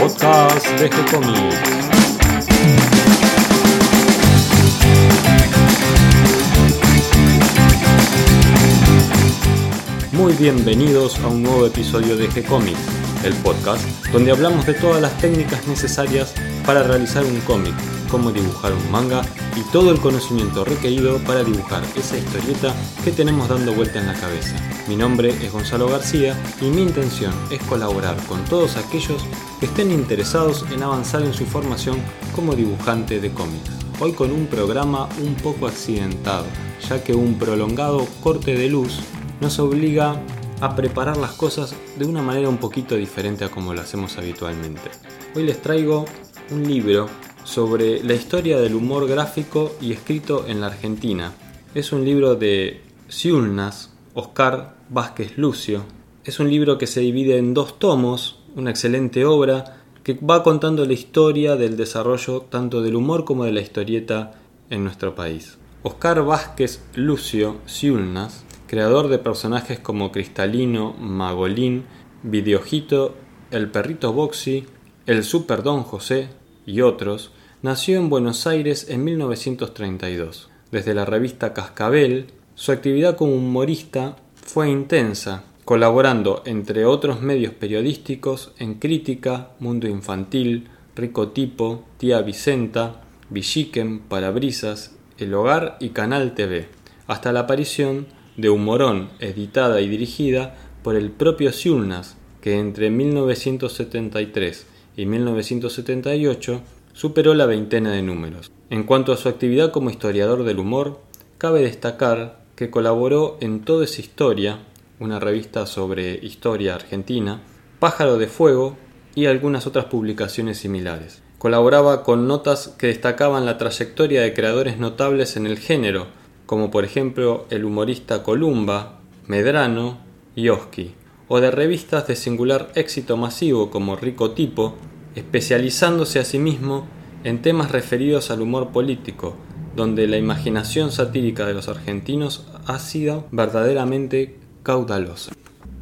podcast de G-Comics. Muy bienvenidos a un nuevo episodio de G-Comics, el podcast donde hablamos de todas las técnicas necesarias para realizar un cómic, cómo dibujar un manga y todo el conocimiento requerido para dibujar esa historieta que tenemos dando vuelta en la cabeza. Mi nombre es Gonzalo García y mi intención es colaborar con todos aquellos que estén interesados en avanzar en su formación como dibujante de cómics. Hoy con un programa un poco accidentado, ya que un prolongado corte de luz nos obliga a preparar las cosas de una manera un poquito diferente a como lo hacemos habitualmente. Hoy les traigo un libro sobre la historia del humor gráfico y escrito en la Argentina. Es un libro de Ciulnas, Oscar Vázquez Lucio. Es un libro que se divide en dos tomos, una excelente obra que va contando la historia del desarrollo tanto del humor como de la historieta en nuestro país. Oscar Vázquez Lucio Ciulnas creador de personajes como Cristalino, Magolín, Videojito, El Perrito Boxy, El Super Don José y otros, nació en Buenos Aires en 1932. Desde la revista Cascabel, su actividad como humorista fue intensa, colaborando entre otros medios periodísticos en Crítica, Mundo Infantil, Rico Tipo, Tía Vicenta, Villiquen, Parabrisas, El Hogar y Canal TV, hasta la aparición de Humorón, editada y dirigida por el propio Ciulnas, que entre 1973 y 1978 superó la veintena de números. En cuanto a su actividad como historiador del humor, cabe destacar que colaboró en Toda esa historia, una revista sobre historia argentina, Pájaro de Fuego y algunas otras publicaciones similares. Colaboraba con notas que destacaban la trayectoria de creadores notables en el género, como por ejemplo el humorista Columba, Medrano y Oski, o de revistas de singular éxito masivo como Rico Tipo, especializándose asimismo en temas referidos al humor político, donde la imaginación satírica de los argentinos ha sido verdaderamente caudalosa.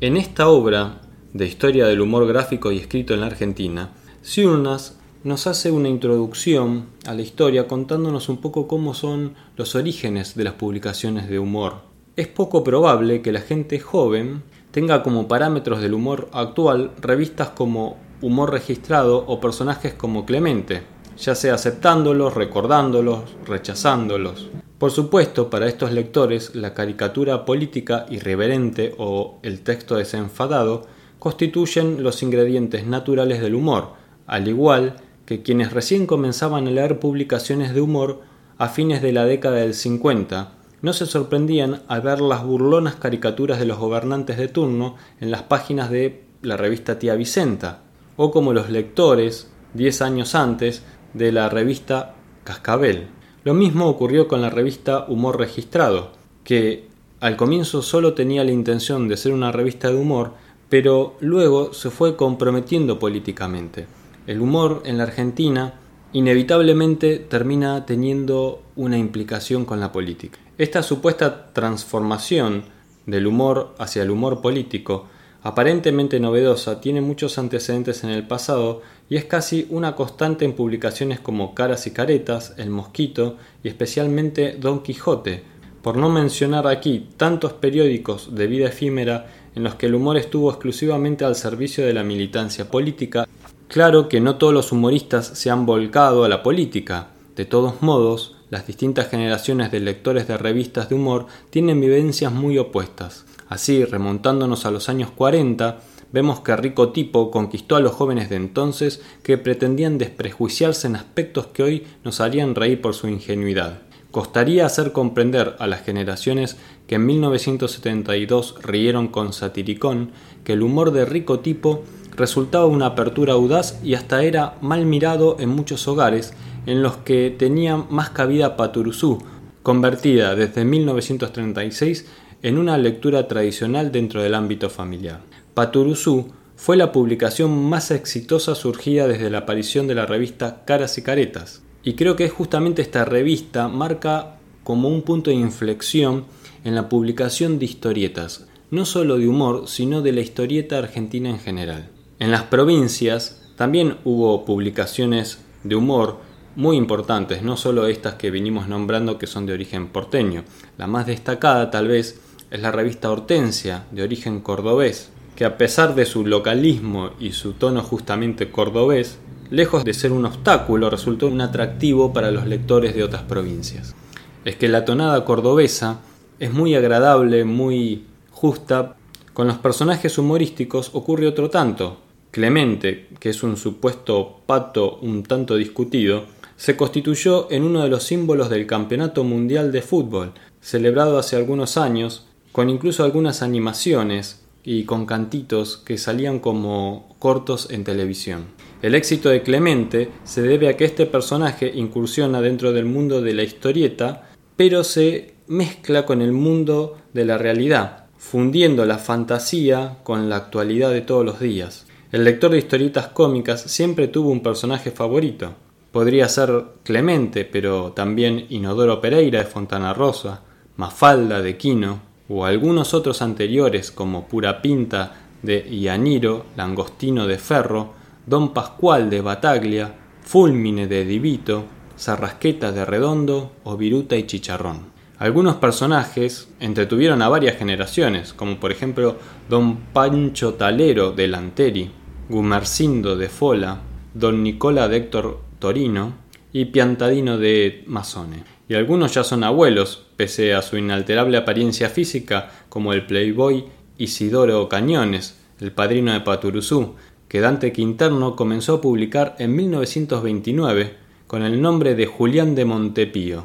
En esta obra de historia del humor gráfico y escrito en la Argentina, Ciurnas nos hace una introducción a la historia contándonos un poco cómo son los orígenes de las publicaciones de humor. Es poco probable que la gente joven tenga como parámetros del humor actual revistas como Humor Registrado o personajes como Clemente, ya sea aceptándolos, recordándolos, rechazándolos. Por supuesto, para estos lectores, la caricatura política irreverente o el texto desenfadado constituyen los ingredientes naturales del humor, al igual que quienes recién comenzaban a leer publicaciones de humor a fines de la década del 50 no se sorprendían al ver las burlonas caricaturas de los gobernantes de turno en las páginas de la revista Tía Vicenta, o como los lectores, diez años antes, de la revista Cascabel. Lo mismo ocurrió con la revista Humor Registrado, que al comienzo solo tenía la intención de ser una revista de humor, pero luego se fue comprometiendo políticamente el humor en la Argentina inevitablemente termina teniendo una implicación con la política. Esta supuesta transformación del humor hacia el humor político, aparentemente novedosa, tiene muchos antecedentes en el pasado y es casi una constante en publicaciones como Caras y Caretas, El Mosquito y especialmente Don Quijote, por no mencionar aquí tantos periódicos de vida efímera en los que el humor estuvo exclusivamente al servicio de la militancia política Claro que no todos los humoristas se han volcado a la política. De todos modos, las distintas generaciones de lectores de revistas de humor tienen vivencias muy opuestas. Así, remontándonos a los años 40, vemos que Rico Tipo conquistó a los jóvenes de entonces que pretendían desprejuiciarse en aspectos que hoy nos harían reír por su ingenuidad. Costaría hacer comprender a las generaciones que en 1972 rieron con Satiricón que el humor de Rico Tipo resultaba una apertura audaz y hasta era mal mirado en muchos hogares en los que tenía más cabida Paturuzú, convertida desde 1936 en una lectura tradicional dentro del ámbito familiar. Paturuzú fue la publicación más exitosa surgida desde la aparición de la revista Caras y Caretas, y creo que justamente esta revista marca como un punto de inflexión en la publicación de historietas, no solo de humor, sino de la historieta argentina en general. En las provincias, también hubo publicaciones de humor muy importantes, no solo estas que vinimos nombrando que son de origen porteño. La más destacada tal vez es la revista Hortensia, de origen cordobés, que a pesar de su localismo y su tono justamente cordobés, lejos de ser un obstáculo, resultó un atractivo para los lectores de otras provincias. Es que la tonada cordobesa es muy agradable, muy justa. Con los personajes humorísticos ocurre otro tanto. Clemente, que es un supuesto pato un tanto discutido, se constituyó en uno de los símbolos del Campeonato Mundial de Fútbol, celebrado hace algunos años, con incluso algunas animaciones y con cantitos que salían como cortos en televisión. El éxito de Clemente se debe a que este personaje incursiona dentro del mundo de la historieta, pero se mezcla con el mundo de la realidad, fundiendo la fantasía con la actualidad de todos los días. El lector de historietas cómicas siempre tuvo un personaje favorito. Podría ser Clemente, pero también Inodoro Pereira de Fontana Rosa, Mafalda de Quino, o algunos otros anteriores como Pura Pinta de Ianiro, Langostino de Ferro, Don Pascual de Bataglia, Fulmine de Divito, Zarrasqueta de Redondo o Viruta y Chicharrón. Algunos personajes entretuvieron a varias generaciones, como por ejemplo Don Pancho Talero de Lanteri, Gumercindo de Fola, Don Nicola de Héctor Torino y Piantadino de Masone y algunos ya son abuelos, pese a su inalterable apariencia física, como el playboy Isidoro Cañones, el padrino de Paturuzú, que Dante Quinterno comenzó a publicar en 1929 con el nombre de Julián de Montepío.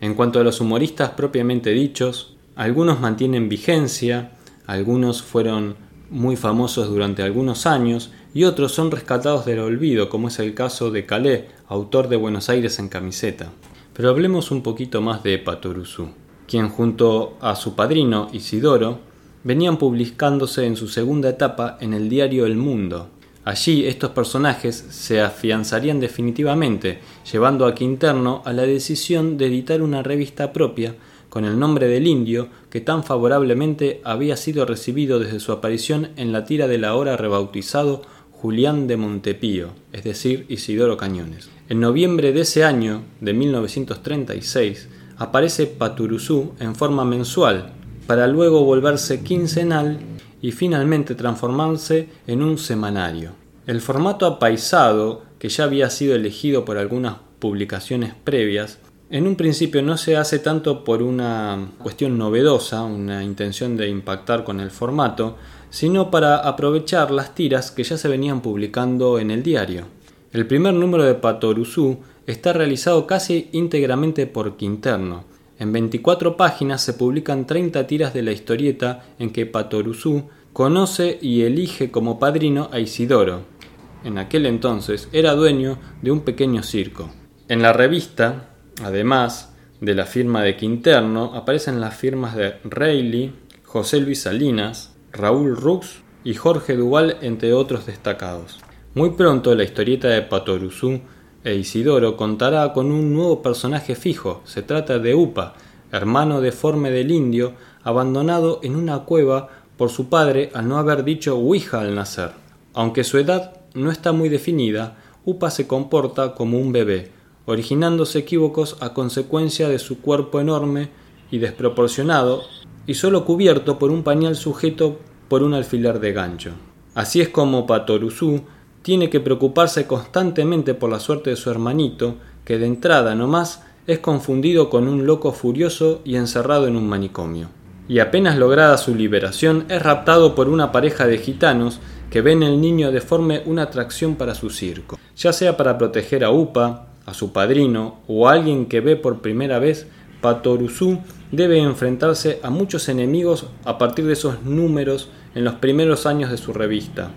En cuanto a los humoristas propiamente dichos, algunos mantienen vigencia, algunos fueron muy famosos durante algunos años y otros son rescatados del olvido, como es el caso de Calais, autor de Buenos Aires en camiseta. Pero hablemos un poquito más de Patoruzú, quien junto a su padrino Isidoro venían publicándose en su segunda etapa en el diario El Mundo. Allí estos personajes se afianzarían definitivamente, llevando a Quinterno a la decisión de editar una revista propia con el nombre del indio que tan favorablemente había sido recibido desde su aparición en la tira del ahora rebautizado Julián de Montepío, es decir, Isidoro Cañones. En noviembre de ese año, de 1936, aparece Paturuzú en forma mensual, para luego volverse quincenal y finalmente transformarse en un semanario. El formato apaisado, que ya había sido elegido por algunas publicaciones previas, en un principio no se hace tanto por una cuestión novedosa, una intención de impactar con el formato, sino para aprovechar las tiras que ya se venían publicando en el diario. El primer número de Patoruzú está realizado casi íntegramente por Quinterno. En 24 páginas se publican 30 tiras de la historieta en que Patoruzú conoce y elige como padrino a Isidoro. En aquel entonces era dueño de un pequeño circo. En la revista, además de la firma de Quinterno, aparecen las firmas de Reilly, José Luis Salinas, Raúl Rux y Jorge Duval, entre otros destacados. Muy pronto la historieta de Patoruzú e Isidoro contará con un nuevo personaje fijo. Se trata de Upa, hermano deforme del indio, abandonado en una cueva por su padre al no haber dicho Ouija al nacer. Aunque su edad no está muy definida, Upa se comporta como un bebé, originándose equívocos a consecuencia de su cuerpo enorme y desproporcionado y solo cubierto por un pañal sujeto por un alfiler de gancho. Así es como Patoruzú tiene que preocuparse constantemente por la suerte de su hermanito, que de entrada nomás es confundido con un loco furioso y encerrado en un manicomio. Y apenas lograda su liberación, es raptado por una pareja de gitanos que ven el niño deforme una atracción para su circo, ya sea para proteger a Upa, a su padrino o a alguien que ve por primera vez Patoruzú debe enfrentarse a muchos enemigos a partir de esos números en los primeros años de su revista.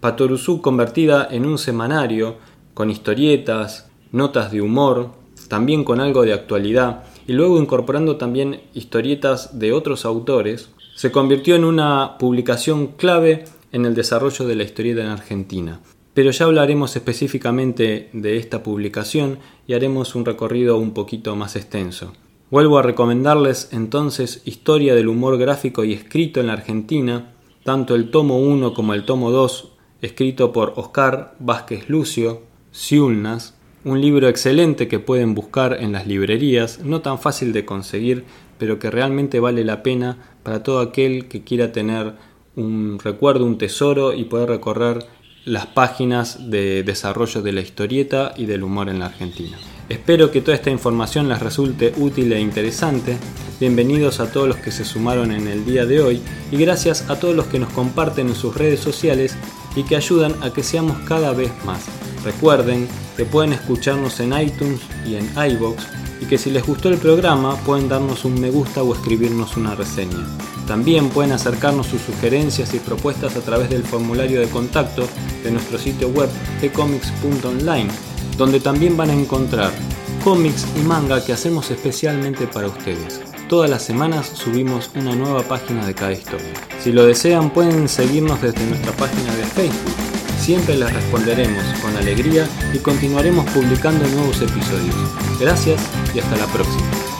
Patoruzú convertida en un semanario, con historietas, notas de humor, también con algo de actualidad, y luego incorporando también historietas de otros autores, se convirtió en una publicación clave en el desarrollo de la historieta en Argentina. Pero ya hablaremos específicamente de esta publicación y haremos un recorrido un poquito más extenso. Vuelvo a recomendarles entonces Historia del humor gráfico y escrito en la Argentina, tanto el tomo 1 como el tomo 2 escrito por Oscar Vázquez Lucio, Siulnas, un libro excelente que pueden buscar en las librerías, no tan fácil de conseguir, pero que realmente vale la pena para todo aquel que quiera tener un recuerdo, un tesoro y poder recorrer las páginas de desarrollo de la historieta y del humor en la Argentina. Espero que toda esta información les resulte útil e interesante. Bienvenidos a todos los que se sumaron en el día de hoy y gracias a todos los que nos comparten en sus redes sociales y que ayudan a que seamos cada vez más. Recuerden que pueden escucharnos en iTunes y en iBox y que si les gustó el programa pueden darnos un me gusta o escribirnos una reseña. También pueden acercarnos sus sugerencias y propuestas a través del formulario de contacto de nuestro sitio web ecomics.online, donde también van a encontrar cómics y manga que hacemos especialmente para ustedes. Todas las semanas subimos una nueva página de cada historia. Si lo desean pueden seguirnos desde nuestra página de Facebook. Siempre les responderemos con alegría y continuaremos publicando nuevos episodios. Gracias y hasta la próxima.